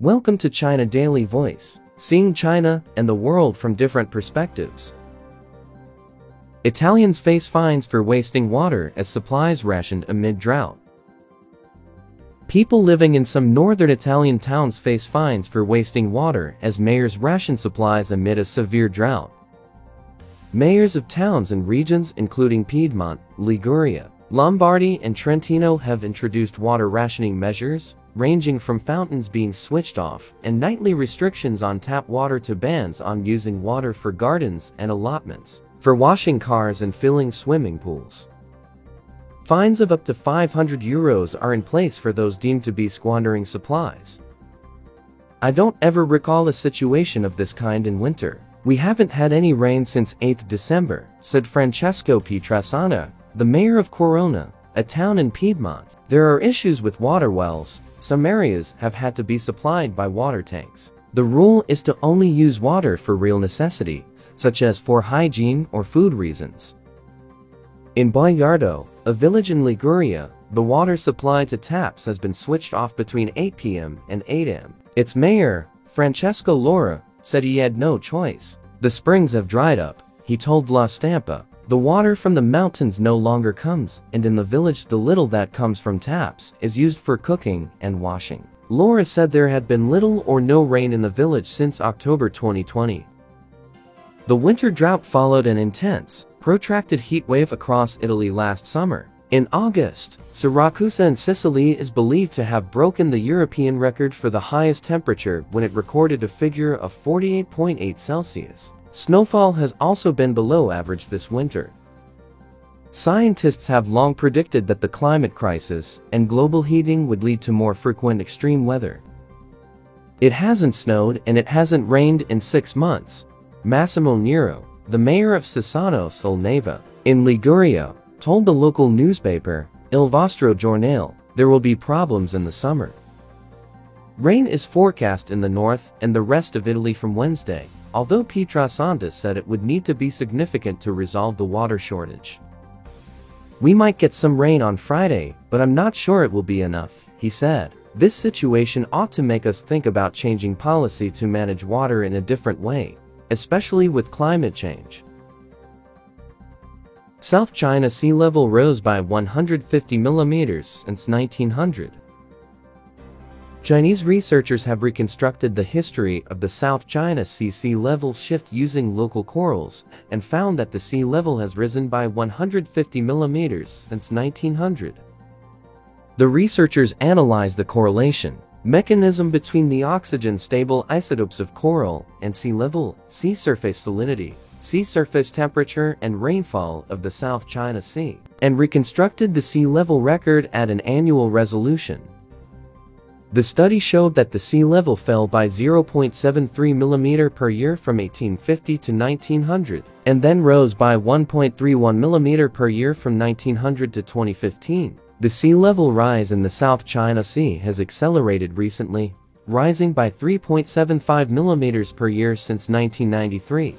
Welcome to China Daily Voice, seeing China and the world from different perspectives. Italians face fines for wasting water as supplies rationed amid drought. People living in some northern Italian towns face fines for wasting water as mayors ration supplies amid a severe drought. Mayors of towns and regions including Piedmont, Liguria, Lombardy and Trentino have introduced water rationing measures, ranging from fountains being switched off and nightly restrictions on tap water to bans on using water for gardens and allotments, for washing cars and filling swimming pools. Fines of up to 500 euros are in place for those deemed to be squandering supplies. I don't ever recall a situation of this kind in winter. We haven't had any rain since 8th December, said Francesco Pietrasanta, the mayor of Quarona, a town in Piedmont, there are issues with water wells. Some areas have had to be supplied by water tanks. The rule is to only use water for real necessity, such as for hygiene or food reasons. In Boiardo, a village in Liguria, the water supply to taps has been switched off between 8 p.m. and 8 a.m. Its mayor, Francesco Lora, said he had no choice. The springs have dried up, he told La Stampa, the water from the mountains no longer comes, and in the village the little that comes from taps is used for cooking and washing. Laura said there had been little or no rain in the village since October 2020. The winter drought followed an intense, protracted heat wave across Italy last summer. In August, Siracusa in Sicily is believed to have broken the European record for the highest temperature when it recorded a figure of 48.8 Celsius. Snowfall has also been below average this winter. Scientists have long predicted that the climate crisis and global heating would lead to more frequent extreme weather. It hasn't snowed and it hasn't rained in six months. Massimo Nero, the mayor of Cisano sul Neva, in Liguria, told the local newspaper, Il Vostro Giornale, there will be problems in the summer. Rain is forecast in the north and the rest of Italy from Wednesday although Pietrasanta said it would need to be significant to resolve the water shortage. We might get some rain on Friday, but I'm not sure it will be enough, he said. This situation ought to make us think about changing policy to manage water in a different way, especially with climate change. South China sea level rose by 150 millimeters since 1900. Chinese researchers have reconstructed the history of the South China Sea sea level shift using local corals and found that the sea level has risen by 150 millimeters since 1900. The researchers analyzed the correlation mechanism between the oxygen-stable isotopes of coral and sea level, sea surface salinity, sea surface temperature and rainfall of the South China Sea, and reconstructed the sea level record at an annual resolution. The study showed that the sea level fell by 0.73 mm per year from 1850 to 1900, and then rose by 1.31 mm per year from 1900 to 2015. The sea level rise in the South China Sea has accelerated recently, rising by 3.75 mm per year since 1993.